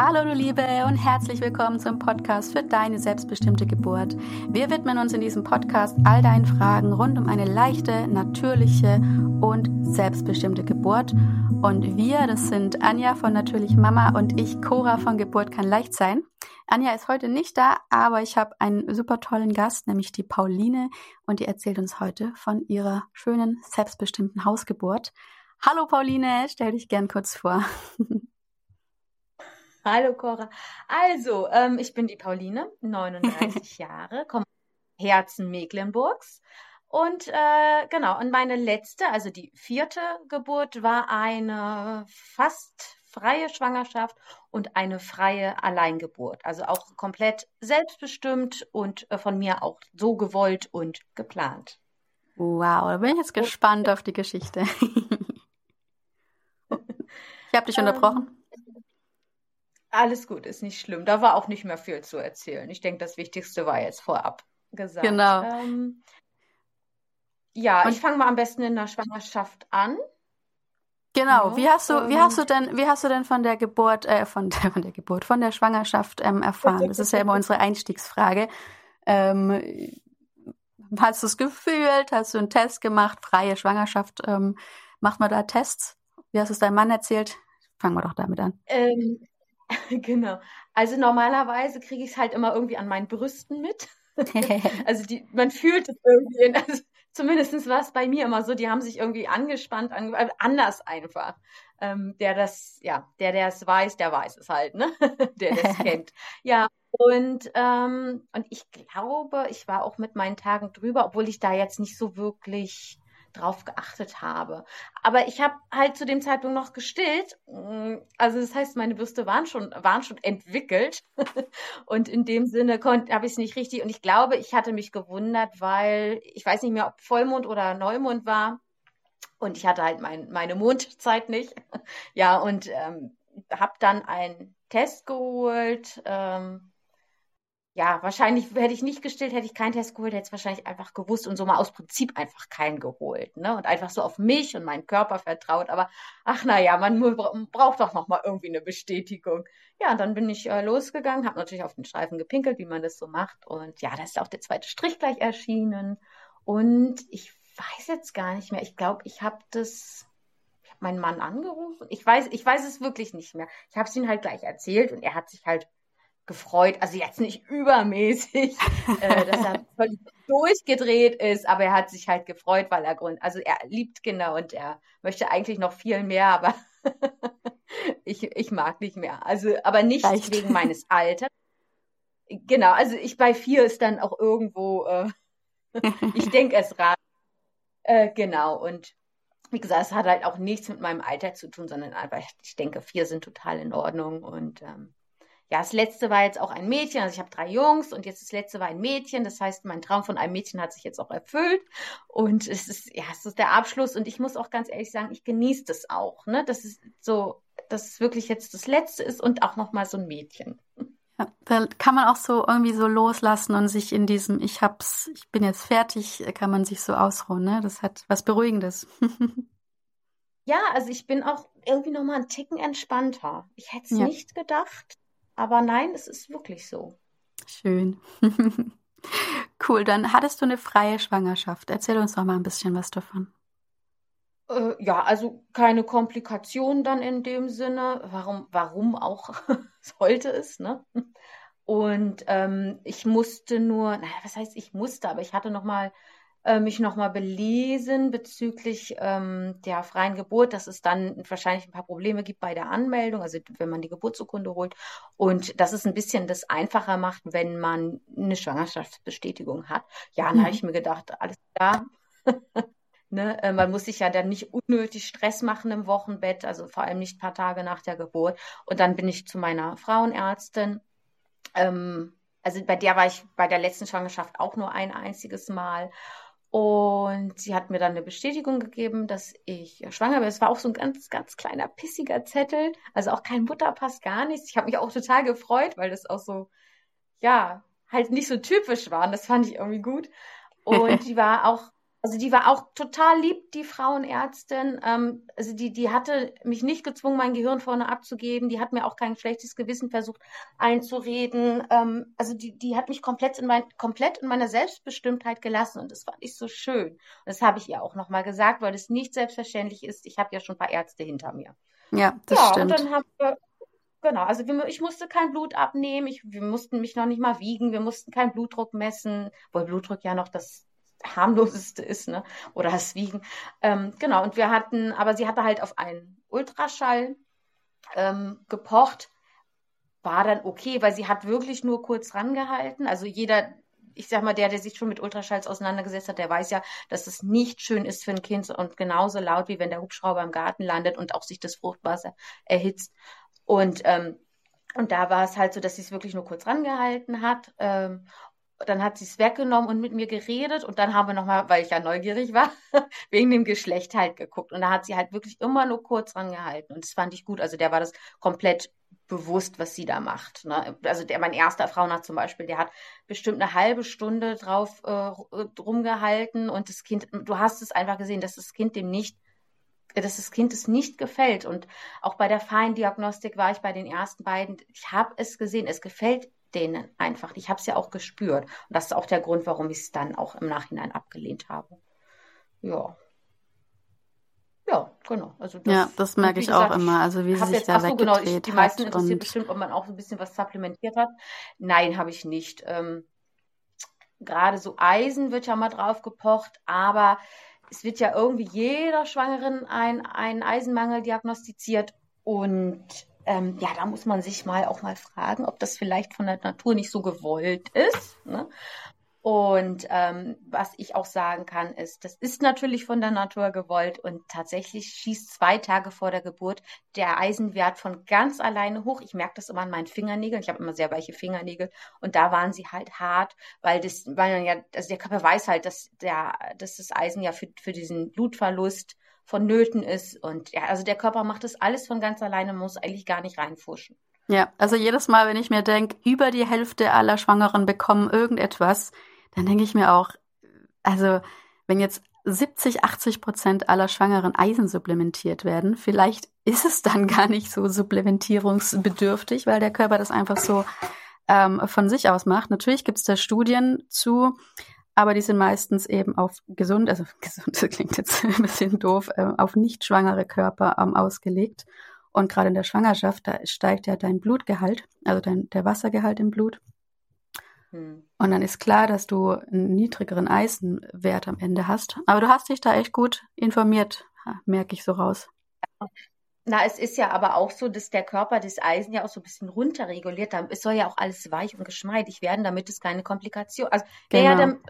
Hallo du Liebe und herzlich willkommen zum Podcast für deine selbstbestimmte Geburt. Wir widmen uns in diesem Podcast all deinen Fragen rund um eine leichte, natürliche und selbstbestimmte Geburt. Und wir, das sind Anja von Natürlich Mama und ich, Cora von Geburt kann leicht sein. Anja ist heute nicht da, aber ich habe einen super tollen Gast, nämlich die Pauline, und die erzählt uns heute von ihrer schönen, selbstbestimmten Hausgeburt. Hallo Pauline, stell dich gern kurz vor. Hallo Cora. Also, ähm, ich bin die Pauline, 39 Jahre, komme Herzen Mecklenburgs. Und äh, genau, und meine letzte, also die vierte Geburt, war eine fast freie Schwangerschaft und eine freie Alleingeburt. Also auch komplett selbstbestimmt und äh, von mir auch so gewollt und geplant. Wow, da bin ich jetzt gespannt auf die Geschichte. ich habe dich unterbrochen. Ähm, alles gut, ist nicht schlimm. Da war auch nicht mehr viel zu erzählen. Ich denke, das Wichtigste war jetzt vorab gesagt. Genau. Ähm, ja, Und ich fange mal am besten in der Schwangerschaft an. Genau. Ja, wie hast du, wie hast du denn, wie hast du denn von der Geburt, äh, von der, von der Geburt, von der Schwangerschaft ähm, erfahren? Das ist ja immer unsere Einstiegsfrage. Ähm, hast du es gefühlt? Hast du einen Test gemacht? Freie Schwangerschaft? Ähm, macht man da Tests? Wie hast du es deinem Mann erzählt? Fangen wir doch damit an. Ähm, Genau. Also normalerweise kriege ich es halt immer irgendwie an meinen Brüsten mit. also die, man fühlt es irgendwie, also zumindest war es bei mir immer so, die haben sich irgendwie angespannt, ange äh, anders einfach. Ähm, der das, ja, der, der es weiß, der weiß es halt, ne? der das kennt. Ja, und, ähm, und ich glaube, ich war auch mit meinen Tagen drüber, obwohl ich da jetzt nicht so wirklich drauf geachtet habe. Aber ich habe halt zu dem Zeitpunkt noch gestillt. Mm, also das heißt, meine Bürste waren schon, waren schon entwickelt. und in dem Sinne habe ich es nicht richtig. Und ich glaube, ich hatte mich gewundert, weil ich weiß nicht mehr, ob Vollmond oder Neumond war. Und ich hatte halt mein, meine Mondzeit nicht. ja, und ähm, habe dann einen Test geholt. Ähm, ja, wahrscheinlich hätte ich nicht gestillt, hätte ich keinen Test geholt, hätte es wahrscheinlich einfach gewusst und so mal aus Prinzip einfach keinen geholt, ne? Und einfach so auf mich und meinen Körper vertraut. Aber ach naja, man braucht doch noch mal irgendwie eine Bestätigung. Ja, und dann bin ich äh, losgegangen, habe natürlich auf den Streifen gepinkelt, wie man das so macht. Und ja, da ist auch der zweite Strich gleich erschienen. Und ich weiß jetzt gar nicht mehr. Ich glaube, ich habe das ich habe meinen Mann angerufen. Ich weiß, ich weiß es wirklich nicht mehr. Ich habe es ihm halt gleich erzählt und er hat sich halt gefreut, also jetzt nicht übermäßig, äh, dass er völlig durchgedreht ist, aber er hat sich halt gefreut, weil er Grund, also er liebt Kinder und er möchte eigentlich noch viel mehr, aber ich, ich mag nicht mehr. Also, aber nicht Leicht. wegen meines Alters. Genau, also ich bei vier ist dann auch irgendwo, äh, ich denke es rat. Äh, genau, und wie gesagt, es hat halt auch nichts mit meinem Alter zu tun, sondern einfach, ich denke, vier sind total in Ordnung und ähm, ja, das letzte war jetzt auch ein Mädchen. Also ich habe drei Jungs und jetzt das letzte war ein Mädchen. Das heißt, mein Traum von einem Mädchen hat sich jetzt auch erfüllt. Und es ist, ja, es ist der Abschluss. Und ich muss auch ganz ehrlich sagen, ich genieße das auch. Ne? Das ist so, dass es wirklich jetzt das letzte ist und auch nochmal so ein Mädchen. Ja, da kann man auch so irgendwie so loslassen und sich in diesem Ich hab's, ich bin jetzt fertig, kann man sich so ausruhen, ne? Das hat was Beruhigendes. ja, also ich bin auch irgendwie nochmal einen Ticken entspannter. Ich hätte es ja. nicht gedacht. Aber nein, es ist wirklich so. Schön. cool, dann hattest du eine freie Schwangerschaft. Erzähl uns doch mal ein bisschen was davon. Äh, ja, also keine Komplikationen dann in dem Sinne. Warum, warum auch sollte es, ne? Und ähm, ich musste nur, naja, was heißt ich musste, aber ich hatte noch mal äh, mich nochmal belesen bezüglich ähm, der freien Geburt, dass es dann wahrscheinlich ein paar Probleme gibt bei der Anmeldung, also wenn man die Geburtsurkunde holt und dass es ein bisschen das einfacher macht, wenn man eine Schwangerschaftsbestätigung hat. Ja, dann mhm. habe ich mir gedacht, alles klar. Ne, äh, man muss sich ja dann nicht unnötig Stress machen im Wochenbett, also vor allem nicht ein paar Tage nach der Geburt. Und dann bin ich zu meiner Frauenärztin. Ähm, also bei der war ich bei der letzten Schwangerschaft auch nur ein einziges Mal. Und sie hat mir dann eine Bestätigung gegeben, dass ich schwanger bin. Es war auch so ein ganz, ganz kleiner, pissiger Zettel. Also auch kein Mutterpass, gar nichts. Ich habe mich auch total gefreut, weil das auch so, ja, halt nicht so typisch war. Und das fand ich irgendwie gut. Und die war auch Also die war auch total lieb, die Frauenärztin. Ähm, also die, die hatte mich nicht gezwungen, mein Gehirn vorne abzugeben. Die hat mir auch kein schlechtes Gewissen versucht einzureden. Ähm, also die, die hat mich komplett in, mein, komplett in meiner Selbstbestimmtheit gelassen und das fand ich so schön. Und das habe ich ihr auch nochmal gesagt, weil es nicht selbstverständlich ist. Ich habe ja schon ein paar Ärzte hinter mir. Ja, das ja, stimmt. Und dann haben wir, genau, also wir, ich musste kein Blut abnehmen, ich, wir mussten mich noch nicht mal wiegen, wir mussten keinen Blutdruck messen, weil Blutdruck ja noch das harmloseste ist, ne? Oder das Wiegen. Ähm, genau, und wir hatten, aber sie hatte halt auf einen Ultraschall ähm, gepocht, war dann okay, weil sie hat wirklich nur kurz rangehalten. Also jeder, ich sag mal, der, der sich schon mit Ultraschalls auseinandergesetzt hat, der weiß ja, dass es nicht schön ist für ein Kind und genauso laut, wie wenn der Hubschrauber im Garten landet und auch sich das Fruchtwasser erhitzt. Und ähm, und da war es halt so, dass sie es wirklich nur kurz rangehalten hat. Ähm, dann hat sie es weggenommen und mit mir geredet und dann haben wir nochmal, weil ich ja neugierig war, wegen dem Geschlecht halt geguckt. Und da hat sie halt wirklich immer nur kurz rangehalten und das fand ich gut. Also der war das komplett bewusst, was sie da macht. Ne? Also der, mein erster Frauenarzt zum Beispiel, der hat bestimmt eine halbe Stunde drauf äh, rumgehalten und das Kind, du hast es einfach gesehen, dass das Kind dem nicht dass das Kind es nicht gefällt. Und auch bei der Feindiagnostik war ich bei den ersten beiden, ich habe es gesehen, es gefällt denen einfach. Ich habe es ja auch gespürt. Und das ist auch der Grund, warum ich es dann auch im Nachhinein abgelehnt habe. Ja. Ja, genau. Also das, ja, das merke ich gesagt, auch immer. Also wie sie sich jetzt, da so, genau, ich, Die meisten interessiert bestimmt, ob man auch ein bisschen was supplementiert hat. Nein, habe ich nicht. Ähm, Gerade so Eisen wird ja mal drauf gepocht, aber es wird ja irgendwie jeder Schwangeren ein, ein Eisenmangel diagnostiziert und ähm, ja, da muss man sich mal auch mal fragen, ob das vielleicht von der Natur nicht so gewollt ist. Ne? Und ähm, was ich auch sagen kann, ist, das ist natürlich von der Natur gewollt und tatsächlich schießt zwei Tage vor der Geburt der Eisenwert von ganz alleine hoch. Ich merke das immer an meinen Fingernägeln. Ich habe immer sehr weiche Fingernägel und da waren sie halt hart, weil das, weil ja, also der Körper weiß halt, dass der, dass das Eisen ja für, für diesen Blutverlust vonnöten ist. Und ja, also der Körper macht das alles von ganz alleine, muss eigentlich gar nicht reinfuschen. Ja, also jedes Mal, wenn ich mir denke, über die Hälfte aller Schwangeren bekommen irgendetwas, dann denke ich mir auch, also wenn jetzt 70, 80 Prozent aller Schwangeren Eisen supplementiert werden, vielleicht ist es dann gar nicht so supplementierungsbedürftig, weil der Körper das einfach so ähm, von sich aus macht. Natürlich gibt es da Studien zu, aber die sind meistens eben auf gesund, also gesund klingt jetzt ein bisschen doof, äh, auf nicht schwangere Körper ähm, ausgelegt. Und gerade in der Schwangerschaft, da steigt ja dein Blutgehalt, also dein, der Wassergehalt im Blut. Hm. Und dann ist klar, dass du einen niedrigeren Eisenwert am Ende hast. Aber du hast dich da echt gut informiert, merke ich so raus. Na, es ist ja aber auch so, dass der Körper das Eisen ja auch so ein bisschen runterreguliert. Es soll ja auch alles weich und geschmeidig werden, damit es keine Komplikation. Also genau. ja dann,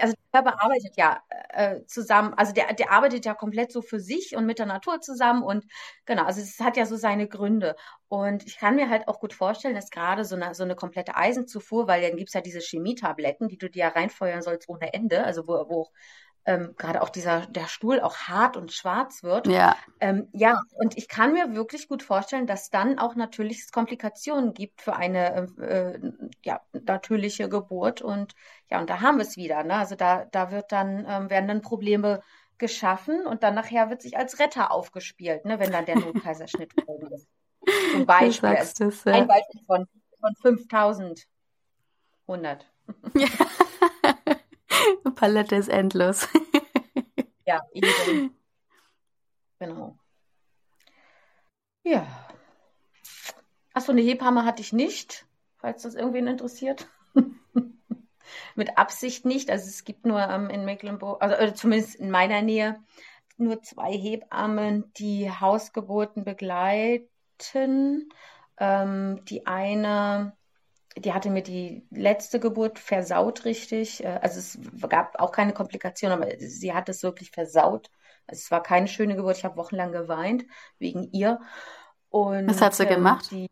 also der Körper arbeitet ja äh, zusammen, also der, der arbeitet ja komplett so für sich und mit der Natur zusammen und genau, also es hat ja so seine Gründe. Und ich kann mir halt auch gut vorstellen, dass gerade so eine, so eine komplette Eisenzufuhr, weil dann gibt es ja diese Chemietabletten, die du dir ja reinfeuern sollst ohne Ende, also wo, wo ähm, gerade auch dieser der Stuhl auch hart und schwarz wird. Ja. Ähm, ja, und ich kann mir wirklich gut vorstellen, dass dann auch natürlich Komplikationen gibt für eine äh, ja, natürliche Geburt. Und ja, und da haben wir es wieder. Ne? Also da, da wird dann, ähm, werden dann Probleme geschaffen und dann nachher wird sich als Retter aufgespielt, ne, wenn dann der Notkaiserschnitt ist. Zum Beispiel. Das, ja. Ein Beispiel von, von 5000. 100. Ja. Palette ist endlos. ja, eben. Genau. Ja. Achso, eine Hebamme hatte ich nicht, falls das irgendwen interessiert. Mit Absicht nicht. Also es gibt nur ähm, in Mecklenburg, also oder zumindest in meiner Nähe, nur zwei Hebammen, die Hausgeburten begleiten. Ähm, die eine die hatte mir die letzte Geburt versaut richtig. Äh, also es gab auch keine Komplikationen, aber sie hat es wirklich versaut. Es war keine schöne Geburt. Ich habe wochenlang geweint wegen ihr. Und, Was hat sie ähm, gemacht? Die,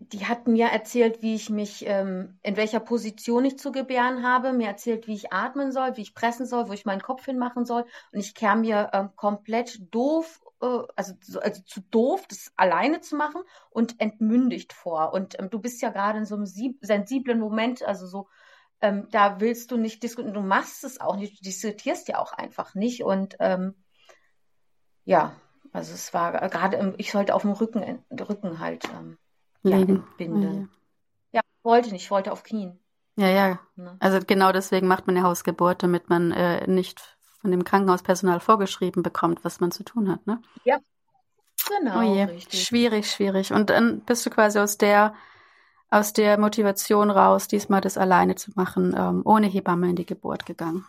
die hat mir erzählt, wie ich mich, ähm, in welcher Position ich zu gebären habe, mir erzählt, wie ich atmen soll, wie ich pressen soll, wo ich meinen Kopf hinmachen soll. Und ich kam mir ähm, komplett doof äh, also, also zu doof, das alleine zu machen und entmündigt vor. Und ähm, du bist ja gerade in so einem sensiblen Moment, also so ähm, da willst du nicht diskutieren, du machst es auch nicht, du diskutierst ja auch einfach nicht. Und ähm, ja, also es war gerade, ich sollte auf dem Rücken, Rücken halt ähm, ja, entbinden. Ja, ich wollte nicht, ich wollte auf Knien. Ja, ja. Ne? Also genau deswegen macht man ja Hausgeburt, damit man äh, nicht von dem Krankenhauspersonal vorgeschrieben bekommt, was man zu tun hat, ne? Ja. Genau. Oh je. Richtig. Schwierig, schwierig. Und dann bist du quasi aus der aus der Motivation raus, diesmal das alleine zu machen, ähm, ohne Hebamme in die Geburt gegangen.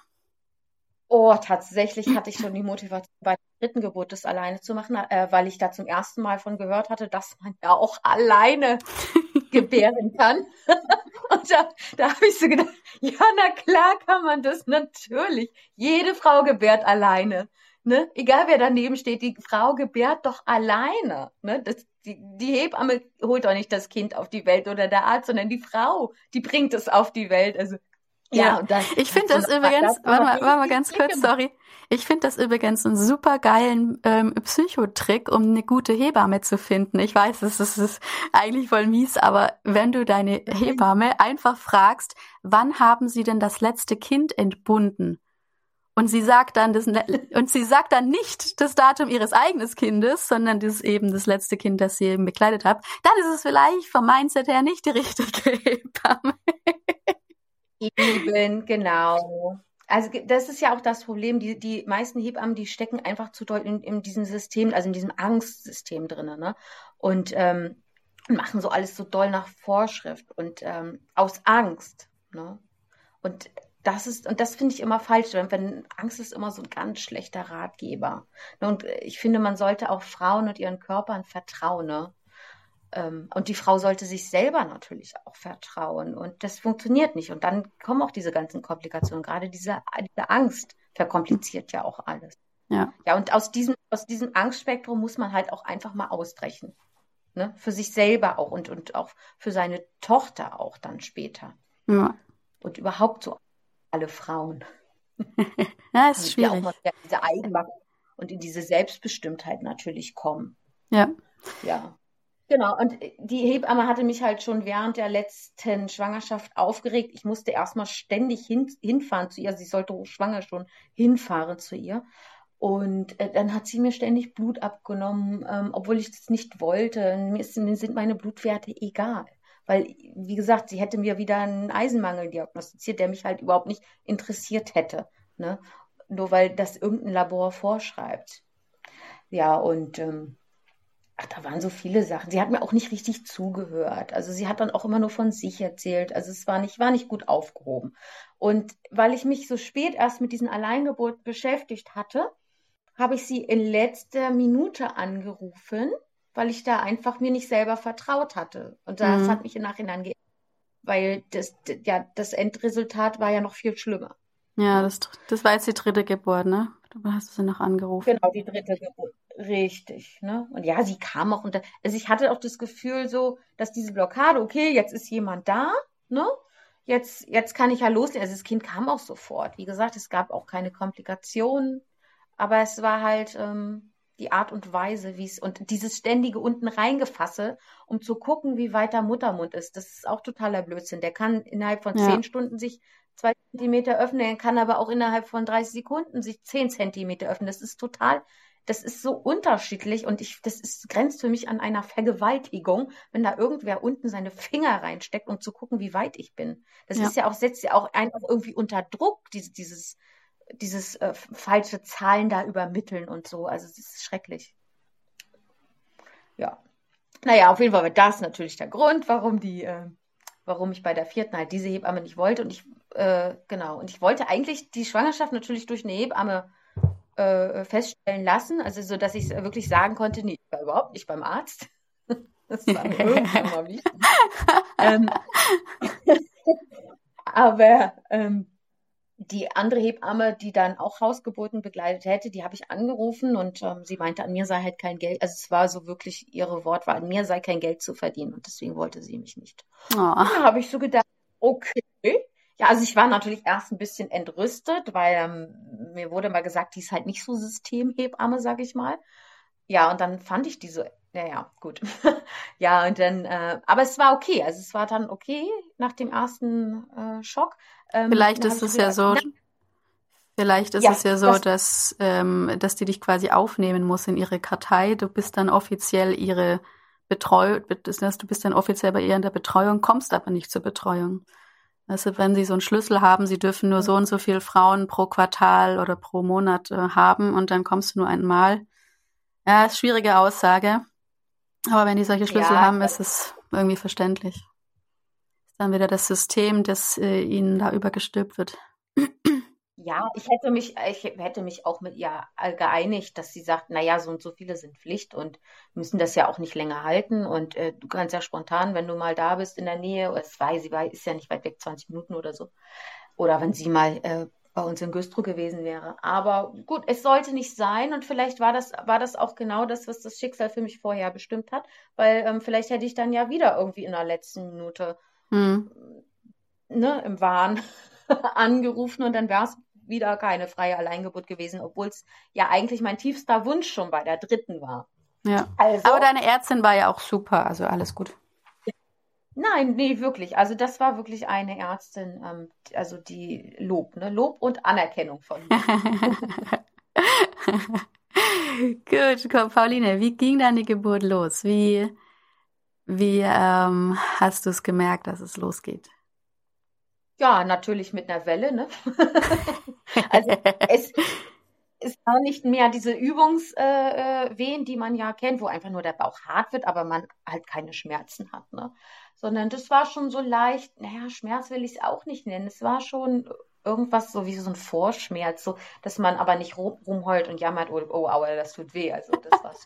Oh, tatsächlich hatte ich schon die Motivation bei der dritten Geburt das alleine zu machen, äh, weil ich da zum ersten Mal von gehört hatte, dass man ja auch alleine gebären kann. Und da, da habe ich so gedacht, ja, na klar kann man das natürlich. Jede Frau gebärt alleine. Ne? Egal wer daneben steht, die Frau gebärt doch alleine. Ne? Das, die, die Hebamme holt doch nicht das Kind auf die Welt oder der Arzt, sondern die Frau, die bringt es auf die Welt. Also ja, ja dann, ich finde das übrigens, warte mal, warte mal ganz kurz, sorry. Ich finde das übrigens einen super geilen ähm, Psychotrick, um eine gute Hebamme zu finden. Ich weiß, es ist, ist eigentlich voll mies, aber wenn du deine Hebamme einfach fragst, wann haben sie denn das letzte Kind entbunden? Und sie sagt dann das, und sie sagt dann nicht das Datum ihres eigenen Kindes, sondern das ist eben das letzte Kind, das sie eben bekleidet hat. Dann ist es vielleicht vom Mindset her nicht die richtige Hebamme. Eben, genau. Also das ist ja auch das Problem. Die, die meisten Hebammen, die stecken einfach zu doll in, in diesem System, also in diesem Angstsystem drinnen, ne? Und ähm, machen so alles so doll nach Vorschrift und ähm, aus Angst. Ne? Und das ist, und das finde ich immer falsch, wenn Angst ist immer so ein ganz schlechter Ratgeber. Ne? Und ich finde, man sollte auch Frauen und ihren Körpern vertrauen. Ne? Ähm, und die Frau sollte sich selber natürlich auch vertrauen. Und das funktioniert nicht. Und dann kommen auch diese ganzen Komplikationen. Gerade diese, diese Angst verkompliziert ja auch alles. Ja. Ja, und aus diesem, aus diesem Angstspektrum muss man halt auch einfach mal ausbrechen. Ne? Für sich selber auch und, und auch für seine Tochter auch dann später. Ja. Und überhaupt so alle Frauen. ja, ist schwierig. Die auch mal diese Eigenmacht und in diese Selbstbestimmtheit natürlich kommen. Ja. Ja. Genau, und die Hebamme hatte mich halt schon während der letzten Schwangerschaft aufgeregt. Ich musste erstmal ständig hin, hinfahren zu ihr. Sie sollte schwanger schon hinfahren zu ihr. Und äh, dann hat sie mir ständig Blut abgenommen, ähm, obwohl ich das nicht wollte. Mir, ist, mir sind meine Blutwerte egal. Weil, wie gesagt, sie hätte mir wieder einen Eisenmangel diagnostiziert, der mich halt überhaupt nicht interessiert hätte. Ne? Nur weil das irgendein Labor vorschreibt. Ja, und ähm, Ach, da waren so viele Sachen. Sie hat mir auch nicht richtig zugehört. Also sie hat dann auch immer nur von sich erzählt. Also es war nicht, war nicht gut aufgehoben. Und weil ich mich so spät erst mit diesen Alleingeburt beschäftigt hatte, habe ich sie in letzter Minute angerufen, weil ich da einfach mir nicht selber vertraut hatte. Und das mhm. hat mich im Nachhinein geärgert, weil das, ja, das Endresultat war ja noch viel schlimmer. Ja, das, das war jetzt die dritte Geburt, ne? Du hast sie noch angerufen. Genau, die dritte Geburt. Richtig, ne? Und ja, sie kam auch unter. Also ich hatte auch das Gefühl so, dass diese Blockade, okay, jetzt ist jemand da, ne? Jetzt, jetzt kann ich ja loslegen. Also das Kind kam auch sofort. Wie gesagt, es gab auch keine Komplikationen, aber es war halt ähm, die Art und Weise, wie es und dieses ständige unten reingefasse, um zu gucken, wie weit der Muttermund ist. Das ist auch totaler Blödsinn. Der kann innerhalb von ja. zehn Stunden sich zwei Zentimeter öffnen, kann aber auch innerhalb von 30 Sekunden sich zehn Zentimeter öffnen. Das ist total das ist so unterschiedlich und ich, das ist, grenzt für mich an einer Vergewaltigung, wenn da irgendwer unten seine Finger reinsteckt, um zu gucken, wie weit ich bin. Das ja. ist ja auch, setzt ja auch einfach irgendwie unter Druck, diese, dieses, dieses äh, falsche Zahlen da übermitteln und so. Also es ist schrecklich. Ja. Naja, auf jeden Fall war das natürlich der Grund, warum die, äh, warum ich bei der vierten halt diese Hebamme nicht wollte. Und ich, äh, genau, und ich wollte eigentlich die Schwangerschaft natürlich durch eine Hebamme äh, feststellen lassen, also so, dass ich wirklich sagen konnte, nee, ich war überhaupt nicht beim Arzt. Das war mal wichtig. ähm, aber ähm, die andere Hebamme, die dann auch Hausgeburten begleitet hätte, die habe ich angerufen und ähm, sie meinte, an mir sei halt kein Geld, also es war so wirklich ihre Wortwahl, an mir sei kein Geld zu verdienen und deswegen wollte sie mich nicht. Oh. Da habe ich so gedacht, okay, ja, also ich war natürlich erst ein bisschen entrüstet, weil ähm, mir wurde mal gesagt, die ist halt nicht so Systemhebamme, sag ich mal. Ja, und dann fand ich die so, naja, gut. ja, und dann, äh, aber es war okay. Also es war dann okay nach dem ersten äh, Schock. Ähm, vielleicht ist es ja so, vielleicht ist ja, es ja so, das, dass, ähm, dass die dich quasi aufnehmen muss in ihre Kartei. Du bist dann offiziell ihre Betreuung, du bist dann offiziell bei ihr in der Betreuung, kommst aber nicht zur Betreuung. Also wenn sie so einen Schlüssel haben, sie dürfen nur so und so viele Frauen pro Quartal oder pro Monat äh, haben und dann kommst du nur einmal. Ja, ist schwierige Aussage. Aber wenn die solche Schlüssel ja, haben, ist es irgendwie verständlich. Ist dann wieder das System, das äh, ihnen da übergestülpt wird. Ja, ich hätte mich, ich hätte mich auch mit ihr geeinigt, dass sie sagt, naja, so und so viele sind Pflicht und müssen das ja auch nicht länger halten. Und äh, du kannst ja spontan, wenn du mal da bist in der Nähe, es war, sie war, ist ja nicht weit weg, 20 Minuten oder so. Oder wenn sie mal äh, bei uns in Güstrow gewesen wäre. Aber gut, es sollte nicht sein und vielleicht war das, war das auch genau das, was das Schicksal für mich vorher bestimmt hat, weil ähm, vielleicht hätte ich dann ja wieder irgendwie in der letzten Minute hm. ne, im Wahn angerufen und dann wäre es wieder keine freie Alleingeburt gewesen, obwohl es ja eigentlich mein tiefster Wunsch schon bei der dritten war. Ja. Also, Aber deine Ärztin war ja auch super, also alles gut. Nein, nee, wirklich. Also das war wirklich eine Ärztin, ähm, also die Lob, ne? Lob und Anerkennung von mir. Gut, komm, Pauline, wie ging deine Geburt los? Wie, wie ähm, hast du es gemerkt, dass es losgeht? Ja, natürlich mit einer Welle, ne? also es, es war nicht mehr diese Übungswehen, äh, äh die man ja kennt, wo einfach nur der Bauch hart wird, aber man halt keine Schmerzen hat, ne? Sondern das war schon so leicht, naja, Schmerz will ich es auch nicht nennen. Es war schon irgendwas so wie so ein Vorschmerz, so, dass man aber nicht rum, rumheult und jammert, oh, oh, aua, das tut weh. Also das war's.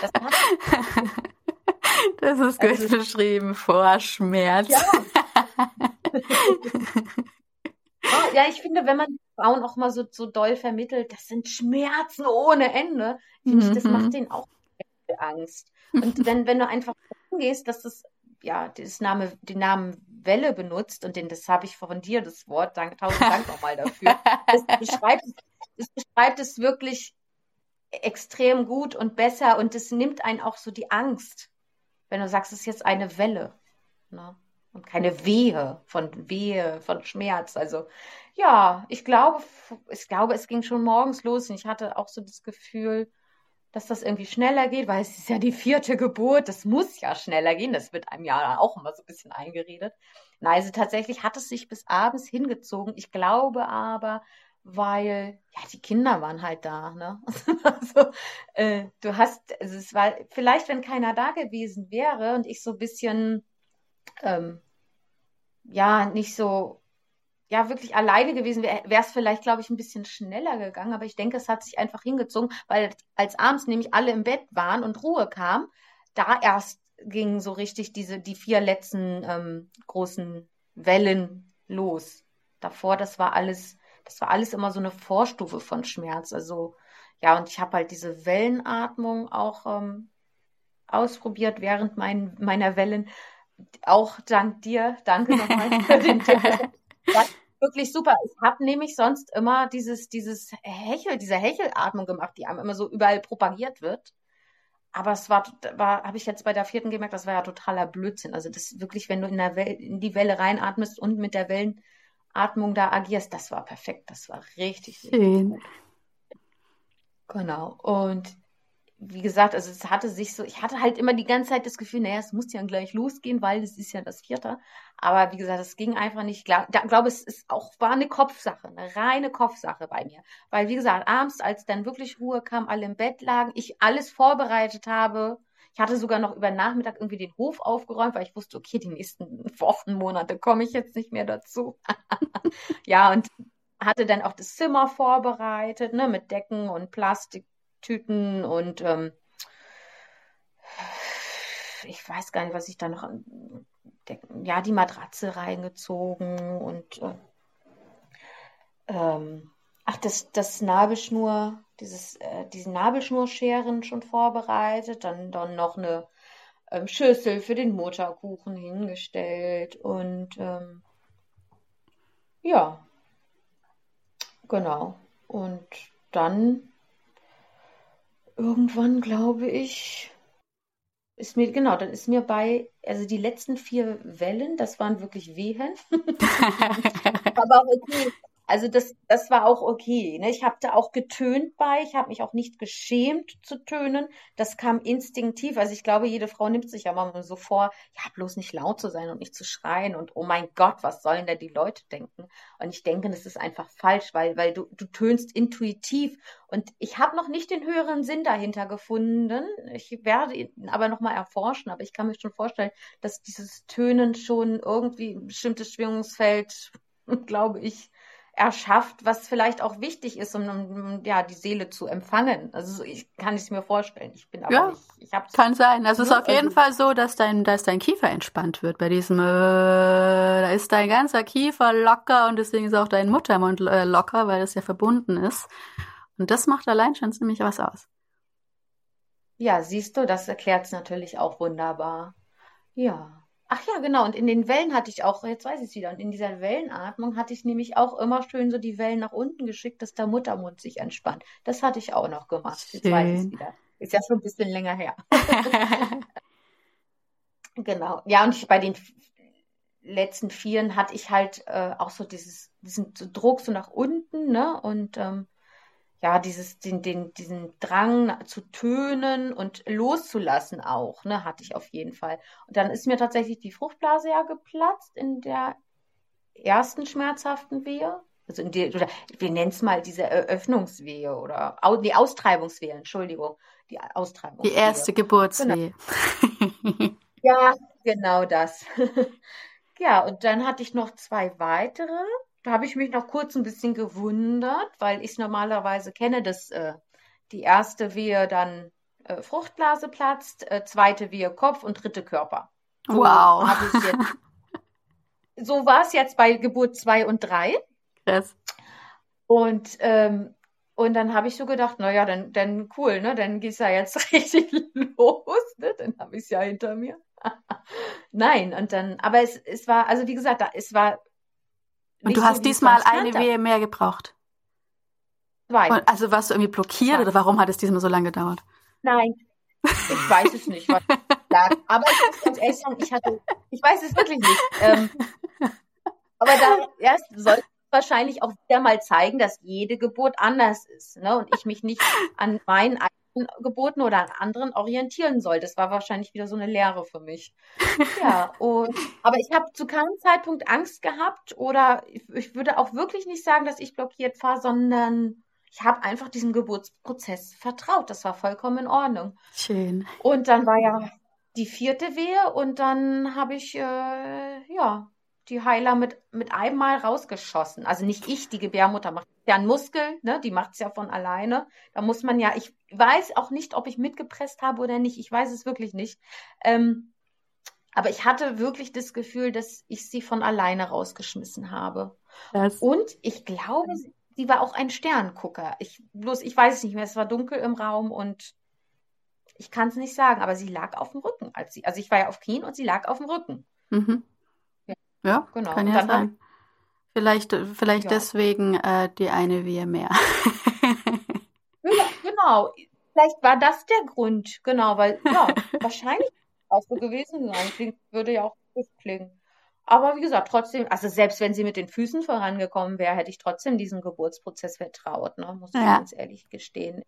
Das, das ist gut also, beschrieben, Vorschmerz. Ja. ja, ich finde, wenn man Frauen auch mal so, so doll vermittelt, das sind Schmerzen ohne Ende, finde mhm. ich, das macht mhm. denen auch Angst. Und wenn, wenn du einfach gehst, dass das, ja, das Name, den Namen Welle benutzt und den, das habe ich von dir, das Wort, danke, tausend Dank nochmal dafür. Das beschreibt, das beschreibt es wirklich extrem gut und besser und das nimmt einen auch so die Angst, wenn du sagst, es ist jetzt eine Welle. Ne? Und keine Wehe von Wehe, von Schmerz. Also ja, ich glaube, ich glaube, es ging schon morgens los und ich hatte auch so das Gefühl, dass das irgendwie schneller geht, weil es ist ja die vierte Geburt, das muss ja schneller gehen, das wird einem ja auch immer so ein bisschen eingeredet. Nein, also tatsächlich hat es sich bis abends hingezogen. Ich glaube aber, weil ja die Kinder waren halt da, ne? also äh, du hast, also es war vielleicht, wenn keiner da gewesen wäre und ich so ein bisschen ähm, ja, nicht so, ja, wirklich alleine gewesen wäre, wäre es vielleicht, glaube ich, ein bisschen schneller gegangen. Aber ich denke, es hat sich einfach hingezogen, weil als abends nämlich alle im Bett waren und Ruhe kam, da erst gingen so richtig diese, die vier letzten ähm, großen Wellen los. Davor, das war alles, das war alles immer so eine Vorstufe von Schmerz. Also, ja, und ich habe halt diese Wellenatmung auch ähm, ausprobiert während mein, meiner Wellen auch dank dir, danke nochmal für den Tipp. wirklich super. Ich habe nämlich sonst immer dieses, dieses Hechel, diese Hechelatmung gemacht, die einem immer so überall propagiert wird. Aber es war, war habe ich jetzt bei der vierten gemerkt, das war ja totaler Blödsinn. Also das wirklich, wenn du in, der Welle, in die Welle reinatmest und mit der Wellenatmung da agierst, das war perfekt. Das war richtig, richtig Schön. gut. Genau. Und wie gesagt, also es hatte sich so, ich hatte halt immer die ganze Zeit das Gefühl, naja, es muss ja gleich losgehen, weil es ist ja das vierte. Aber wie gesagt, es ging einfach nicht. Ich glaube, es ist auch, war eine Kopfsache, eine reine Kopfsache bei mir. Weil, wie gesagt, abends, als dann wirklich Ruhe kam, alle im Bett lagen, ich alles vorbereitet habe. Ich hatte sogar noch über Nachmittag irgendwie den Hof aufgeräumt, weil ich wusste, okay, die nächsten Wochen, Monate komme ich jetzt nicht mehr dazu. ja, und hatte dann auch das Zimmer vorbereitet, ne, mit Decken und Plastik Tüten und ähm, ich weiß gar nicht, was ich da noch ja, die Matratze reingezogen und äh, ähm, ach, das, das Nabelschnur, dieses, äh, diesen Nabelschnurscheren schon vorbereitet, dann, dann noch eine ähm, Schüssel für den Mutterkuchen hingestellt und ähm, ja, genau. Und dann irgendwann, glaube ich, ist mir, genau, dann ist mir bei, also die letzten vier Wellen, das waren wirklich Wehen. Aber okay, also das, das war auch okay. Ne? Ich habe da auch getönt bei, ich habe mich auch nicht geschämt zu tönen. Das kam instinktiv. Also ich glaube, jede Frau nimmt sich ja mal so vor, ja, bloß nicht laut zu sein und nicht zu schreien und oh mein Gott, was sollen da die Leute denken? Und ich denke, das ist einfach falsch, weil, weil du, du tönst intuitiv. Und ich habe noch nicht den höheren Sinn dahinter gefunden. Ich werde ihn aber nochmal erforschen, aber ich kann mir schon vorstellen, dass dieses Tönen schon irgendwie ein bestimmtes Schwingungsfeld, glaube ich, erschafft, was vielleicht auch wichtig ist, um, um ja die Seele zu empfangen. Also ich kann es mir vorstellen. Ich bin aber ja, nicht. Ich habe kann sein. Also es ist auf jeden also, Fall so, dass dein, dass dein Kiefer entspannt wird bei diesem. Äh, da ist dein ganzer Kiefer locker und deswegen ist auch dein Muttermund äh, locker, weil das ja verbunden ist. Und das macht allein schon ziemlich was aus. Ja, siehst du, das erklärt es natürlich auch wunderbar. Ja. Ach ja, genau. Und in den Wellen hatte ich auch, jetzt weiß ich es wieder, und in dieser Wellenatmung hatte ich nämlich auch immer schön so die Wellen nach unten geschickt, dass der Muttermund sich entspannt. Das hatte ich auch noch gemacht. Jetzt weiß ich es wieder. Ist ja schon ein bisschen länger her. genau. Ja, und ich, bei den letzten Vieren hatte ich halt äh, auch so dieses, diesen Druck so nach unten, ne? Und ähm, ja, dieses, den, den, diesen Drang zu tönen und loszulassen auch, ne, hatte ich auf jeden Fall. Und dann ist mir tatsächlich die Fruchtblase ja geplatzt in der ersten schmerzhaften Wehe. Also in die, oder wir nennen es mal diese Eröffnungswehe oder die Austreibungswehe, Entschuldigung. Die Austreibungswehe. Die erste Geburtswehe. Genau. ja, genau das. ja, und dann hatte ich noch zwei weitere da habe ich mich noch kurz ein bisschen gewundert, weil ich es normalerweise kenne, dass äh, die erste Wehe dann äh, Fruchtblase platzt, äh, zweite Wehe Kopf und dritte Körper. So wow. so war es jetzt bei Geburt 2 und 3. Krass. Und, ähm, und dann habe ich so gedacht, naja, dann, dann cool, ne? Dann geht's ja jetzt richtig los, ne? Dann habe ich es ja hinter mir. Nein, und dann, aber es, es war, also wie gesagt, da, es war und du hast diesmal eine Wehe mehr gebraucht? Zwei. Also warst du irgendwie blockiert Zwei. oder warum hat es diesmal so lange gedauert? Nein, ich weiß es nicht. aber ich muss ganz ehrlich sagen, ich hatte, ich weiß es wirklich nicht. Ähm, aber da erst soll wahrscheinlich auch wieder mal zeigen, dass jede Geburt anders ist, ne? Und ich mich nicht an meinen Geburten oder an anderen orientieren soll. Das war wahrscheinlich wieder so eine Lehre für mich. Ja, und, aber ich habe zu keinem Zeitpunkt Angst gehabt oder ich, ich würde auch wirklich nicht sagen, dass ich blockiert war, sondern ich habe einfach diesem Geburtsprozess vertraut. Das war vollkommen in Ordnung. Schön. Und dann war ja die vierte Wehe und dann habe ich äh, ja die Heiler mit, mit einmal rausgeschossen. Also nicht ich, die Gebärmutter macht ja einen Muskel, ne? die macht es ja von alleine. Da muss man ja, ich weiß auch nicht, ob ich mitgepresst habe oder nicht. Ich weiß es wirklich nicht. Ähm, aber ich hatte wirklich das Gefühl, dass ich sie von alleine rausgeschmissen habe. Das. Und ich glaube, sie war auch ein Sterngucker. Ich, bloß, ich weiß es nicht mehr. Es war dunkel im Raum und ich kann es nicht sagen, aber sie lag auf dem Rücken. Als sie, also ich war ja auf Knien und sie lag auf dem Rücken. Mhm. Ja, genau. kann ja sein. Vielleicht, vielleicht ja. deswegen äh, die eine Wehe mehr. ja, genau. Vielleicht war das der Grund. Genau, weil, ja, wahrscheinlich auch so gewesen sein. Klingt, würde ja auch gut klingen. Aber wie gesagt, trotzdem, also selbst wenn sie mit den Füßen vorangekommen wäre, hätte ich trotzdem diesem Geburtsprozess vertraut, ne? muss ich ja. ganz ehrlich gestehen.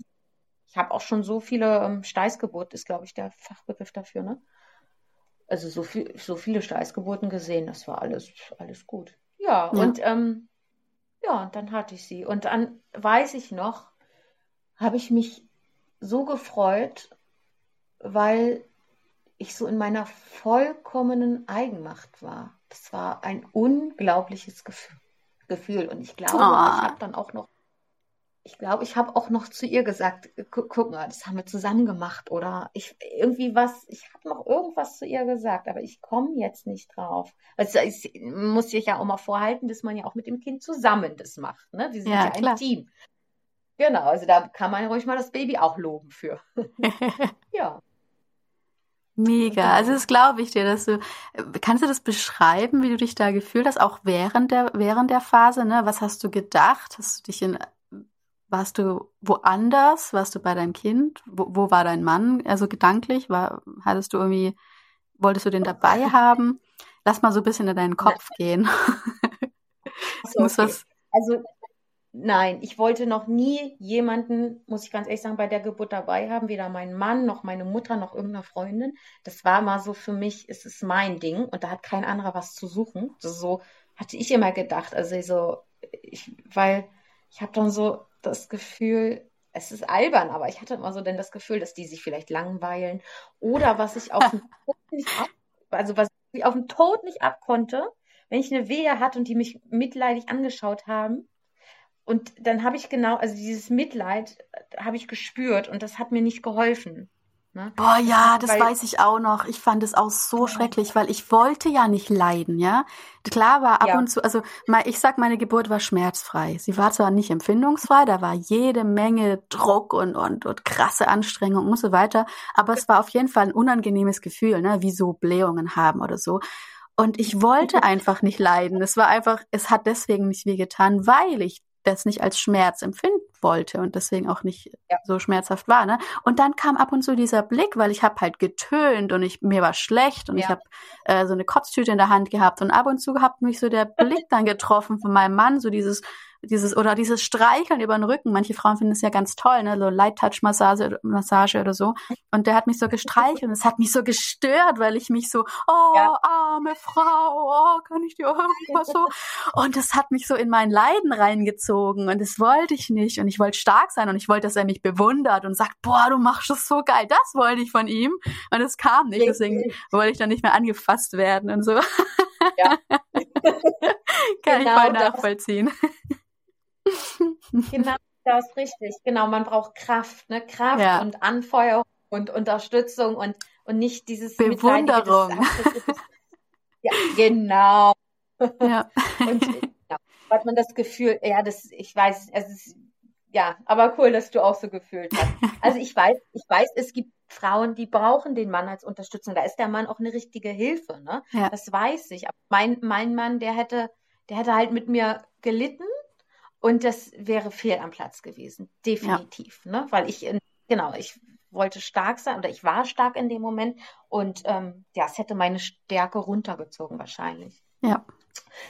Ich habe auch schon so viele ähm, Steißgeburt, ist glaube ich der Fachbegriff dafür, ne? Also so, viel, so viele Steißgeburten gesehen, das war alles, alles gut. Ja, ja. und ähm, ja, dann hatte ich sie. Und dann weiß ich noch, habe ich mich so gefreut, weil ich so in meiner vollkommenen Eigenmacht war. Das war ein unglaubliches Gefühl. Und ich glaube, oh. ich habe dann auch noch ich glaube, ich habe auch noch zu ihr gesagt, guck, guck, mal, das haben wir zusammen gemacht oder ich irgendwie was, ich habe noch irgendwas zu ihr gesagt, aber ich komme jetzt nicht drauf. Also ich muss sich ja auch mal vorhalten, dass man ja auch mit dem Kind zusammen das macht, ne? Wir sind ja, ja ein klar. Team. Genau, also da kann man ruhig mal das Baby auch loben für. ja. Mega. Also das glaube ich dir, dass du kannst du das beschreiben, wie du dich da gefühlt hast, auch während der während der Phase, ne? Was hast du gedacht? Hast du dich in warst du woanders? Warst du bei deinem Kind? Wo, wo war dein Mann? Also gedanklich, war, hattest du irgendwie, wolltest du den dabei haben? Lass mal so ein bisschen in deinen Kopf gehen. So, okay. Also nein, ich wollte noch nie jemanden, muss ich ganz ehrlich sagen, bei der Geburt dabei haben, weder meinen Mann noch meine Mutter noch irgendeine Freundin. Das war mal so für mich, es ist mein Ding und da hat kein anderer was zu suchen. So hatte ich immer gedacht. Also so, ich, weil ich habe dann so das Gefühl, es ist albern, aber ich hatte immer so denn das Gefühl, dass die sich vielleicht langweilen oder was ich auf dem Tod nicht ab, also was ich auf dem Tod nicht abkonnte, wenn ich eine Wehe hatte und die mich mitleidig angeschaut haben. Und dann habe ich genau, also dieses Mitleid äh, habe ich gespürt und das hat mir nicht geholfen. Ne? Boah, ja, das weil, weiß ich auch noch. Ich fand es auch so schrecklich, weil ich wollte ja nicht leiden, ja. Klar war ab ja. und zu, also ich sag, meine Geburt war schmerzfrei. Sie war zwar nicht empfindungsfrei, da war jede Menge Druck und, und, und krasse Anstrengung und so weiter, aber es war auf jeden Fall ein unangenehmes Gefühl, ne, wie so Blähungen haben oder so. Und ich wollte einfach nicht leiden. Es war einfach, es hat deswegen nicht wehgetan, weil ich das nicht als Schmerz empfinden wollte und deswegen auch nicht ja. so schmerzhaft war. Ne? Und dann kam ab und zu dieser Blick, weil ich habe halt getönt und ich mir war schlecht und ja. ich habe äh, so eine Kotztüte in der Hand gehabt und ab und zu hat mich so der Blick dann getroffen von meinem Mann, so dieses dieses oder dieses Streicheln über den Rücken. Manche Frauen finden es ja ganz toll, ne, so Light Touch Massage, Massage oder so. Und der hat mich so gestreichelt und es hat mich so gestört, weil ich mich so, oh ja. arme Frau, oh kann ich dir irgendwas so? Und das hat mich so in mein Leiden reingezogen und das wollte ich nicht und ich wollte stark sein und ich wollte, dass er mich bewundert und sagt, boah, du machst das so geil. Das wollte ich von ihm und es kam nicht, deswegen wollte ich dann nicht mehr angefasst werden und so. Ja. Kann genau ich voll nachvollziehen. Genau, das ist richtig. Genau, man braucht Kraft, ne? Kraft ja. und Anfeuerung und Unterstützung und, und nicht dieses Bewunderung. ja, genau. Ja. und ja, hat man das Gefühl, ja, das, ich weiß, es ist, ja, aber cool, dass du auch so gefühlt hast. Also ich weiß, ich weiß, es gibt Frauen, die brauchen den Mann als Unterstützung. Da ist der Mann auch eine richtige Hilfe, ne? Ja. Das weiß ich. Aber mein, mein Mann, der hätte, der hätte halt mit mir gelitten und das wäre fehl am Platz gewesen, definitiv, ja. ne? Weil ich, genau, ich wollte stark sein oder ich war stark in dem Moment und ähm, ja, es hätte meine Stärke runtergezogen wahrscheinlich. Ja.